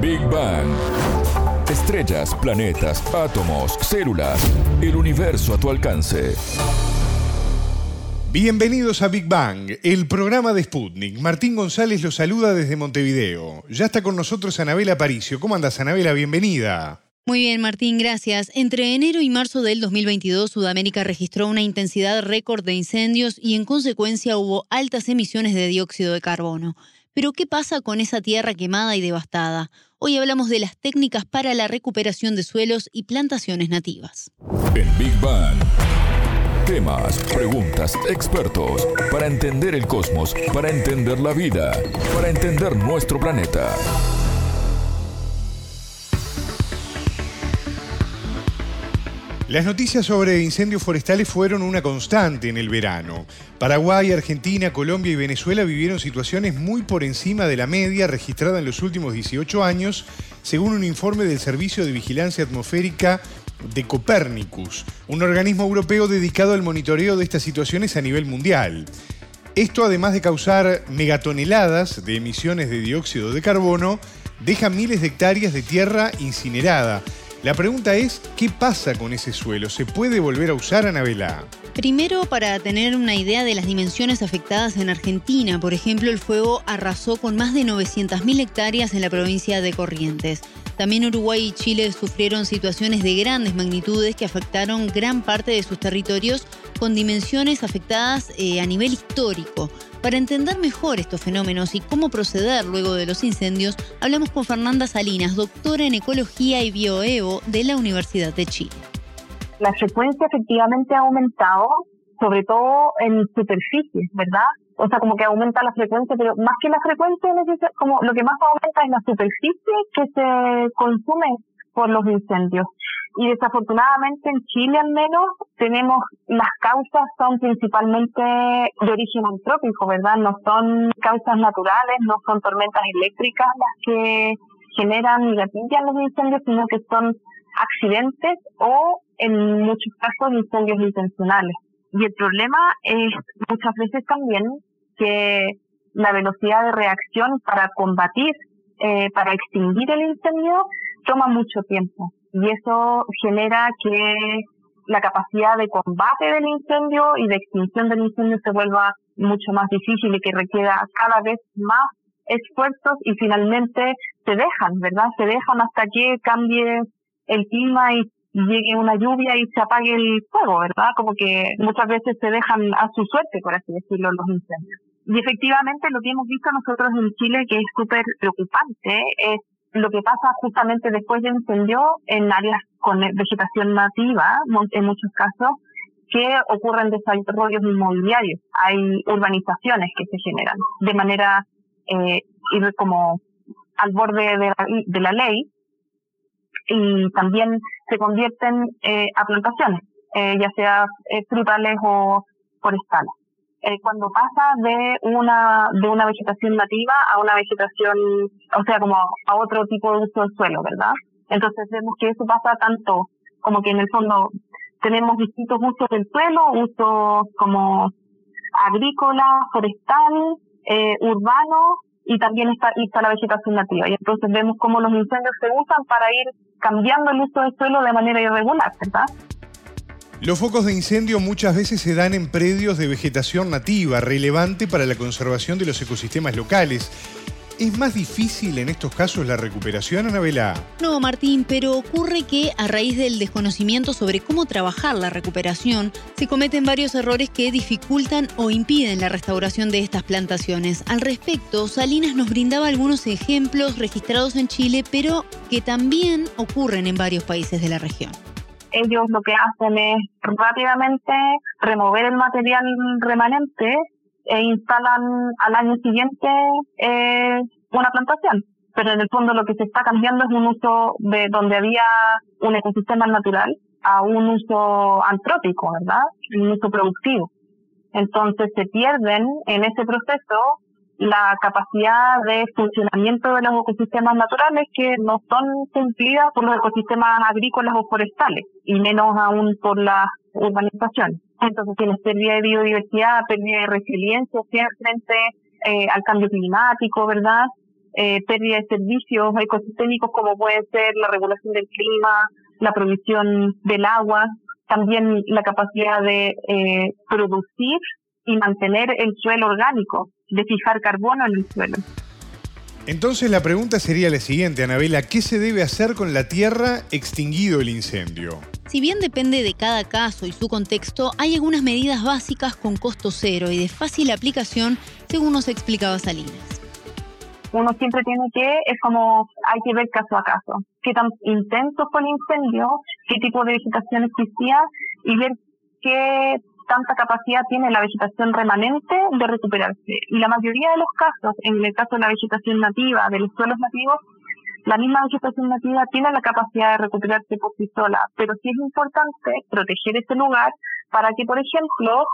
Big Bang. Estrellas, planetas, átomos, células, el universo a tu alcance. Bienvenidos a Big Bang, el programa de Sputnik. Martín González los saluda desde Montevideo. Ya está con nosotros Anabela Paricio. ¿Cómo andas, Anabela? Bienvenida. Muy bien, Martín, gracias. Entre enero y marzo del 2022, Sudamérica registró una intensidad récord de incendios y en consecuencia hubo altas emisiones de dióxido de carbono. Pero ¿qué pasa con esa tierra quemada y devastada? Hoy hablamos de las técnicas para la recuperación de suelos y plantaciones nativas. En Big Bang. Temas, preguntas, expertos, para entender el cosmos, para entender la vida, para entender nuestro planeta. Las noticias sobre incendios forestales fueron una constante en el verano. Paraguay, Argentina, Colombia y Venezuela vivieron situaciones muy por encima de la media registrada en los últimos 18 años, según un informe del Servicio de Vigilancia Atmosférica de Copernicus, un organismo europeo dedicado al monitoreo de estas situaciones a nivel mundial. Esto, además de causar megatoneladas de emisiones de dióxido de carbono, deja miles de hectáreas de tierra incinerada, la pregunta es, ¿qué pasa con ese suelo? ¿Se puede volver a usar, Anabela? Primero, para tener una idea de las dimensiones afectadas en Argentina, por ejemplo, el fuego arrasó con más de 900.000 hectáreas en la provincia de Corrientes. También Uruguay y Chile sufrieron situaciones de grandes magnitudes que afectaron gran parte de sus territorios con dimensiones afectadas eh, a nivel histórico. Para entender mejor estos fenómenos y cómo proceder luego de los incendios, hablamos con Fernanda Salinas, doctora en Ecología y Bioevo de la Universidad de Chile. La frecuencia efectivamente ha aumentado, sobre todo en superficies, ¿verdad? O sea, como que aumenta la frecuencia, pero más que la frecuencia, como lo que más aumenta es la superficie que se consume por los incendios y desafortunadamente en Chile al menos tenemos las causas son principalmente de origen antrópico, ¿verdad? No son causas naturales, no son tormentas eléctricas las que generan y gatillan los incendios, sino que son accidentes o en muchos casos incendios intencionales. Y el problema es muchas veces también que la velocidad de reacción para combatir, eh, para extinguir el incendio, toma mucho tiempo y eso genera que la capacidad de combate del incendio y de extinción del incendio se vuelva mucho más difícil y que requiera cada vez más esfuerzos y finalmente se dejan, ¿verdad? Se dejan hasta que cambie el clima y llegue una lluvia y se apague el fuego, ¿verdad? Como que muchas veces se dejan a su suerte, por así decirlo, los incendios. Y efectivamente lo que hemos visto nosotros en Chile, que es súper preocupante, es lo que pasa justamente después de incendio en áreas con vegetación nativa, en muchos casos, que ocurren desarrollos inmobiliarios. Hay urbanizaciones que se generan de manera eh, como al borde de la, de la ley y también se convierten eh, a plantaciones, eh, ya sea eh, frutales o forestales. Eh, cuando pasa de una de una vegetación nativa a una vegetación, o sea, como a otro tipo de uso del suelo, ¿verdad? Entonces vemos que eso pasa tanto como que en el fondo tenemos distintos usos del suelo, usos como agrícola, forestal, eh, urbano y también está, está la vegetación nativa. Y entonces vemos cómo los incendios se usan para ir cambiando el uso del suelo de manera irregular, ¿verdad? Los focos de incendio muchas veces se dan en predios de vegetación nativa, relevante para la conservación de los ecosistemas locales. ¿Es más difícil en estos casos la recuperación, Anabela? No, Martín, pero ocurre que a raíz del desconocimiento sobre cómo trabajar la recuperación, se cometen varios errores que dificultan o impiden la restauración de estas plantaciones. Al respecto, Salinas nos brindaba algunos ejemplos registrados en Chile, pero que también ocurren en varios países de la región ellos lo que hacen es rápidamente remover el material remanente e instalan al año siguiente eh, una plantación. Pero en el fondo lo que se está cambiando es un uso de donde había un ecosistema natural a un uso antrópico, ¿verdad? Un uso productivo. Entonces se pierden en ese proceso la capacidad de funcionamiento de los ecosistemas naturales que no son cumplidas por los ecosistemas agrícolas o forestales, y menos aún por la urbanización. Entonces tienes pérdida de biodiversidad, pérdida de resiliencia frente eh, al cambio climático, ¿verdad? eh, pérdida de servicios ecosistémicos como puede ser la regulación del clima, la provisión del agua, también la capacidad de eh, producir y mantener el suelo orgánico, de fijar carbono en el suelo. Entonces la pregunta sería la siguiente, Anabela, ¿qué se debe hacer con la tierra extinguido el incendio? Si bien depende de cada caso y su contexto, hay algunas medidas básicas con costo cero y de fácil aplicación, según nos explicaba Salinas uno siempre tiene que, es como, hay que ver caso a caso, qué tan intenso fue el incendio, qué tipo de vegetación existía y ver qué tanta capacidad tiene la vegetación remanente de recuperarse. Y la mayoría de los casos, en el caso de la vegetación nativa, de los suelos nativos, la misma vegetación nativa tiene la capacidad de recuperarse por sí sola, pero sí es importante proteger ese lugar para que, por ejemplo,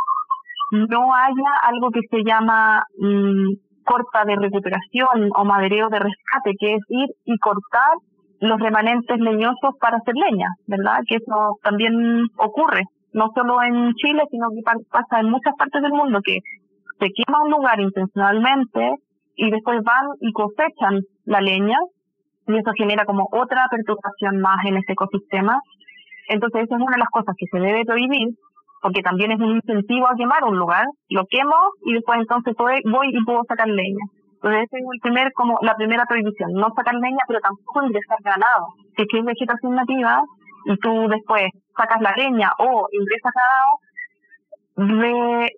no haya algo que se llama mm, corta de recuperación o madereo de rescate, que es ir y cortar los remanentes leñosos para hacer leña, ¿verdad? Que eso también ocurre, no solo en Chile, sino que pasa en muchas partes del mundo, que se quema un lugar intencionalmente y después van y cosechan la leña y eso genera como otra perturbación más en ese ecosistema. Entonces, esa es una de las cosas que se debe prohibir porque también es un incentivo a quemar un lugar, lo quemo y después entonces voy, y puedo sacar leña. Entonces esa es el como la primera prohibición, no sacar leña, pero tampoco ingresar ganado. Si es que es vegetación nativa y tú después sacas la leña o ingresas ganado,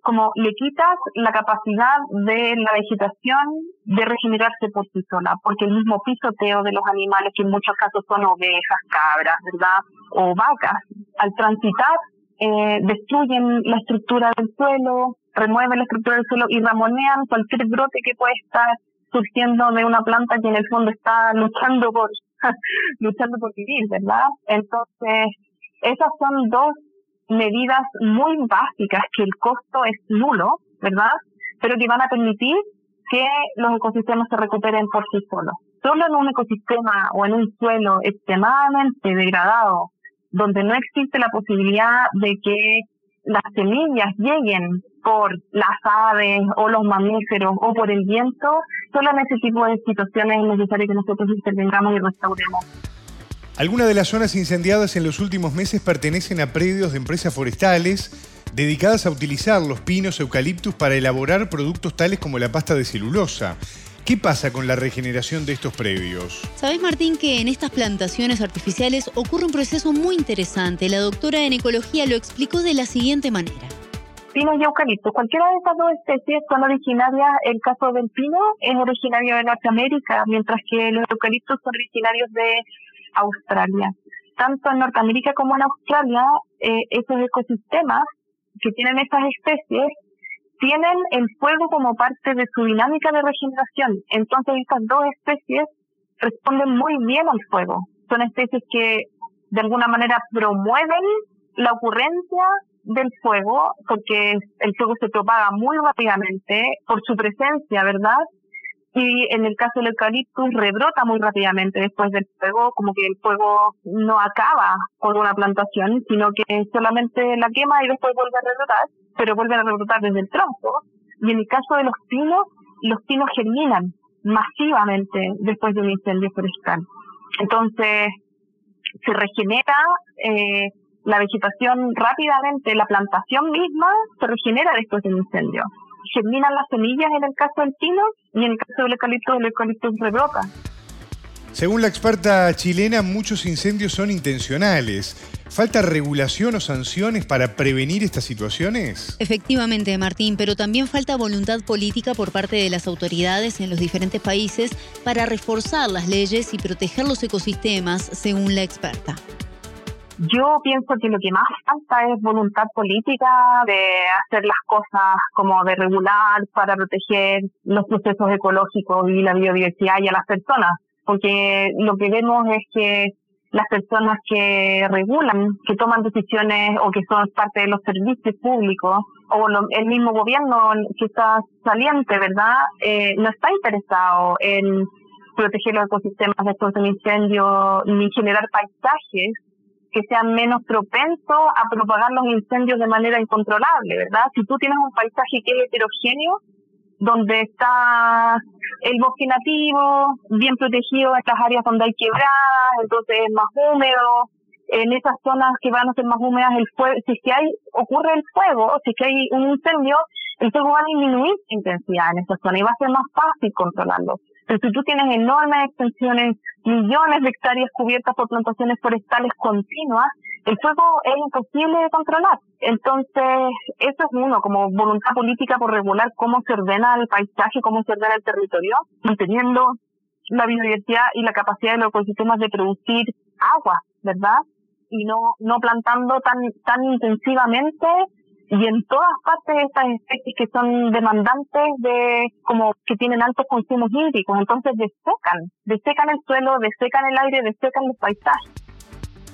como le quitas la capacidad de la vegetación de regenerarse por sí sola, porque el mismo pisoteo de los animales, que en muchos casos son ovejas, cabras, ¿verdad? O vacas, al transitar eh, destruyen la estructura del suelo, remueven la estructura del suelo y ramonean cualquier brote que puede estar surgiendo de una planta que en el fondo está luchando por luchando por vivir, ¿verdad? Entonces, esas son dos medidas muy básicas que el costo es nulo, ¿verdad? Pero que van a permitir que los ecosistemas se recuperen por sí solos. Solo en un ecosistema o en un suelo extremadamente degradado donde no existe la posibilidad de que las semillas lleguen por las aves o los mamíferos o por el viento, solo en ese tipo de situaciones es necesario que nosotros intervengamos y restauremos. Algunas de las zonas incendiadas en los últimos meses pertenecen a predios de empresas forestales dedicadas a utilizar los pinos eucaliptus para elaborar productos tales como la pasta de celulosa. ¿Qué pasa con la regeneración de estos predios? Sabés, Martín, que en estas plantaciones artificiales ocurre un proceso muy interesante. La doctora en ecología lo explicó de la siguiente manera. Pino y eucalipto. Cualquiera de estas dos especies son originarias, el caso del pino es originario de Norteamérica, mientras que los eucaliptos son originarios de Australia. Tanto en Norteamérica como en Australia, eh, esos ecosistemas que tienen estas especies tienen el fuego como parte de su dinámica de regeneración. Entonces estas dos especies responden muy bien al fuego. Son especies que de alguna manera promueven la ocurrencia del fuego, porque el fuego se propaga muy rápidamente por su presencia, ¿verdad? Y en el caso del eucaliptus rebrota muy rápidamente después del fuego, como que el fuego no acaba con una plantación, sino que solamente la quema y después vuelve a rebrotar pero vuelven a rebrotar desde el tronco. Y en el caso de los pinos, los pinos germinan masivamente después de un incendio forestal. Entonces, se regenera eh, la vegetación rápidamente, la plantación misma se regenera después del incendio. Germinan las semillas en el caso del pino y en el caso del eucalipto, el eucalipto rebrota. Según la experta chilena, muchos incendios son intencionales. ¿Falta regulación o sanciones para prevenir estas situaciones? Efectivamente, Martín, pero también falta voluntad política por parte de las autoridades en los diferentes países para reforzar las leyes y proteger los ecosistemas, según la experta. Yo pienso que lo que más falta es voluntad política de hacer las cosas como de regular para proteger los procesos ecológicos y la biodiversidad y a las personas, porque lo que vemos es que las personas que regulan, que toman decisiones o que son parte de los servicios públicos, o el mismo gobierno que está saliente, ¿verdad? Eh, no está interesado en proteger los ecosistemas de un incendio ni generar paisajes que sean menos propensos a propagar los incendios de manera incontrolable, ¿verdad? Si tú tienes un paisaje que es heterogéneo, donde está el bosque nativo, bien protegido en las áreas donde hay quebradas, entonces es más húmedo. En esas zonas que van a ser más húmedas, el fuego, si es que hay, ocurre el fuego, si es que hay un incendio, el fuego va a disminuir su intensidad en esa zona y va a ser más fácil controlarlo. Pero si tú tienes enormes extensiones, millones de hectáreas cubiertas por plantaciones forestales continuas, el fuego es imposible de controlar. Entonces, eso es uno, como voluntad política por regular cómo se ordena el paisaje, cómo se ordena el territorio, manteniendo la biodiversidad y la capacidad de los ecosistemas de producir agua, ¿verdad? Y no, no plantando tan, tan intensivamente y en todas partes estas especies que son demandantes de como que tienen altos consumos hídricos, entonces desecan, desecan el suelo, desecan el aire, desecan los paisajes.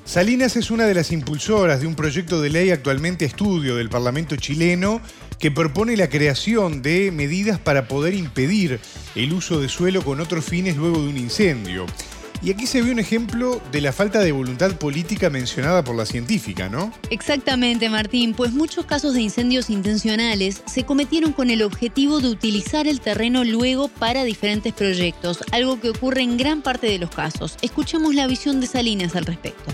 Salinas es una de las impulsoras de un proyecto de ley actualmente estudio del Parlamento chileno que propone la creación de medidas para poder impedir el uso de suelo con otros fines luego de un incendio. Y aquí se ve un ejemplo de la falta de voluntad política mencionada por la científica, ¿no? Exactamente, Martín, pues muchos casos de incendios intencionales se cometieron con el objetivo de utilizar el terreno luego para diferentes proyectos, algo que ocurre en gran parte de los casos. Escuchemos la visión de Salinas al respecto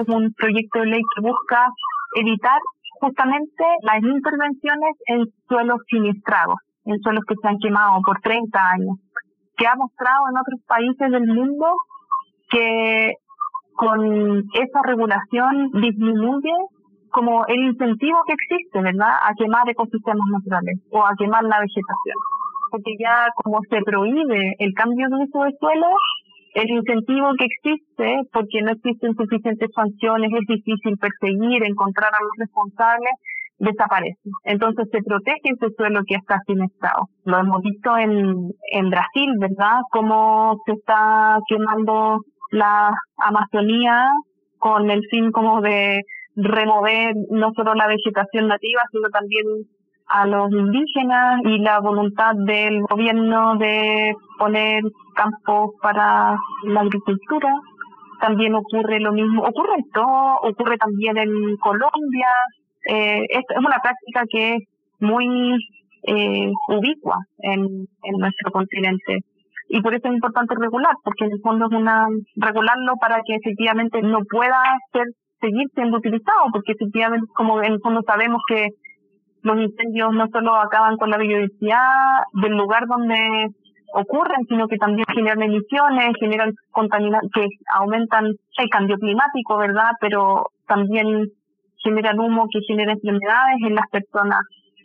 es un proyecto de ley que busca evitar justamente las intervenciones en suelos siniestrados, en suelos que se han quemado por 30 años, que ha mostrado en otros países del mundo que con esa regulación disminuye como el incentivo que existe, ¿verdad?, a quemar ecosistemas naturales o a quemar la vegetación. Porque ya como se prohíbe el cambio de uso de suelo, el incentivo que existe, porque no existen suficientes sanciones, es difícil perseguir, encontrar a los responsables, desaparece. Entonces se protege ese suelo que está sin estado. Lo hemos visto en, en Brasil, ¿verdad? Cómo se está quemando la Amazonía con el fin como de remover no solo la vegetación nativa, sino también a los indígenas y la voluntad del gobierno de poner campos para la agricultura. También ocurre lo mismo, ocurre en todo, ocurre también en Colombia. Eh, es, una práctica que es muy eh, ubicua en, en nuestro continente y por eso es importante regular, porque en el fondo es una regularlo para que efectivamente no pueda ser seguir siendo utilizado, porque efectivamente como en el fondo sabemos que los incendios no solo acaban con la biodiversidad del lugar donde ocurren, sino que también generan emisiones, generan contaminación, que aumentan el cambio climático, ¿verdad? Pero también generan humo que genera enfermedades en las personas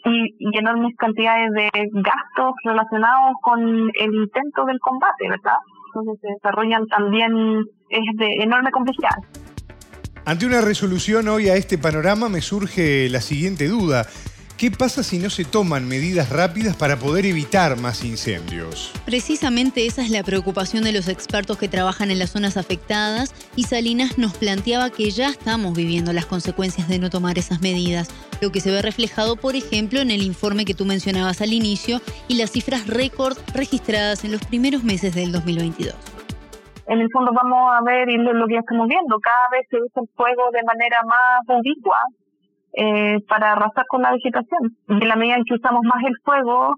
y, y, enormes cantidades de gastos relacionados con el intento del combate, ¿verdad? Entonces se desarrollan también, es de enorme complejidad. Ante una resolución hoy a este panorama me surge la siguiente duda. ¿Qué pasa si no se toman medidas rápidas para poder evitar más incendios? Precisamente esa es la preocupación de los expertos que trabajan en las zonas afectadas y Salinas nos planteaba que ya estamos viviendo las consecuencias de no tomar esas medidas, lo que se ve reflejado, por ejemplo, en el informe que tú mencionabas al inicio y las cifras récord registradas en los primeros meses del 2022 en el fondo vamos a ver y lo que estamos viendo, cada vez se usa el fuego de manera más ubicua, eh, para arrasar con la vegetación. En la medida en que usamos más el fuego,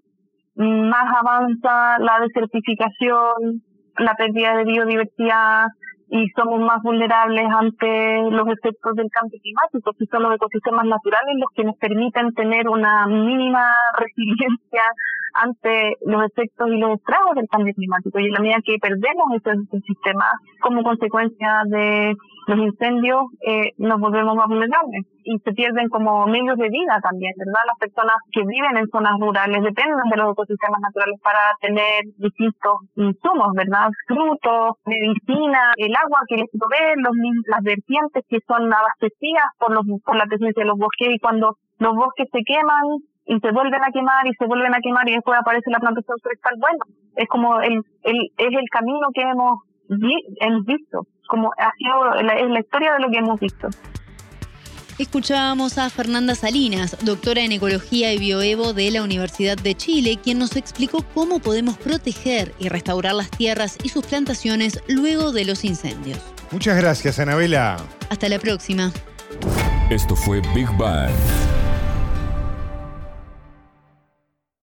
más avanza la desertificación, la pérdida de biodiversidad y somos más vulnerables ante los efectos del cambio climático, que son los ecosistemas naturales los que nos permiten tener una mínima resiliencia ante los efectos y los estragos del cambio climático. Y en la medida que perdemos ese ecosistema como consecuencia de los incendios, eh, nos volvemos más vulnerables y se pierden como medios de vida también, ¿verdad? Las personas que viven en zonas rurales dependen de los ecosistemas naturales para tener distintos insumos, ¿verdad? Frutos, medicina, el agua que les provee, los, las vertientes que son abastecidas por, los, por la presencia de los bosques y cuando los bosques se queman, y se vuelven a quemar y se vuelven a quemar y después aparece la plantación forestal. Bueno, es como el, el, es el camino que hemos, hemos visto, como ha sido la, es la historia de lo que hemos visto. Escuchábamos a Fernanda Salinas, doctora en Ecología y Bioevo de la Universidad de Chile, quien nos explicó cómo podemos proteger y restaurar las tierras y sus plantaciones luego de los incendios. Muchas gracias, Anabela. Hasta la próxima. Esto fue Big Bang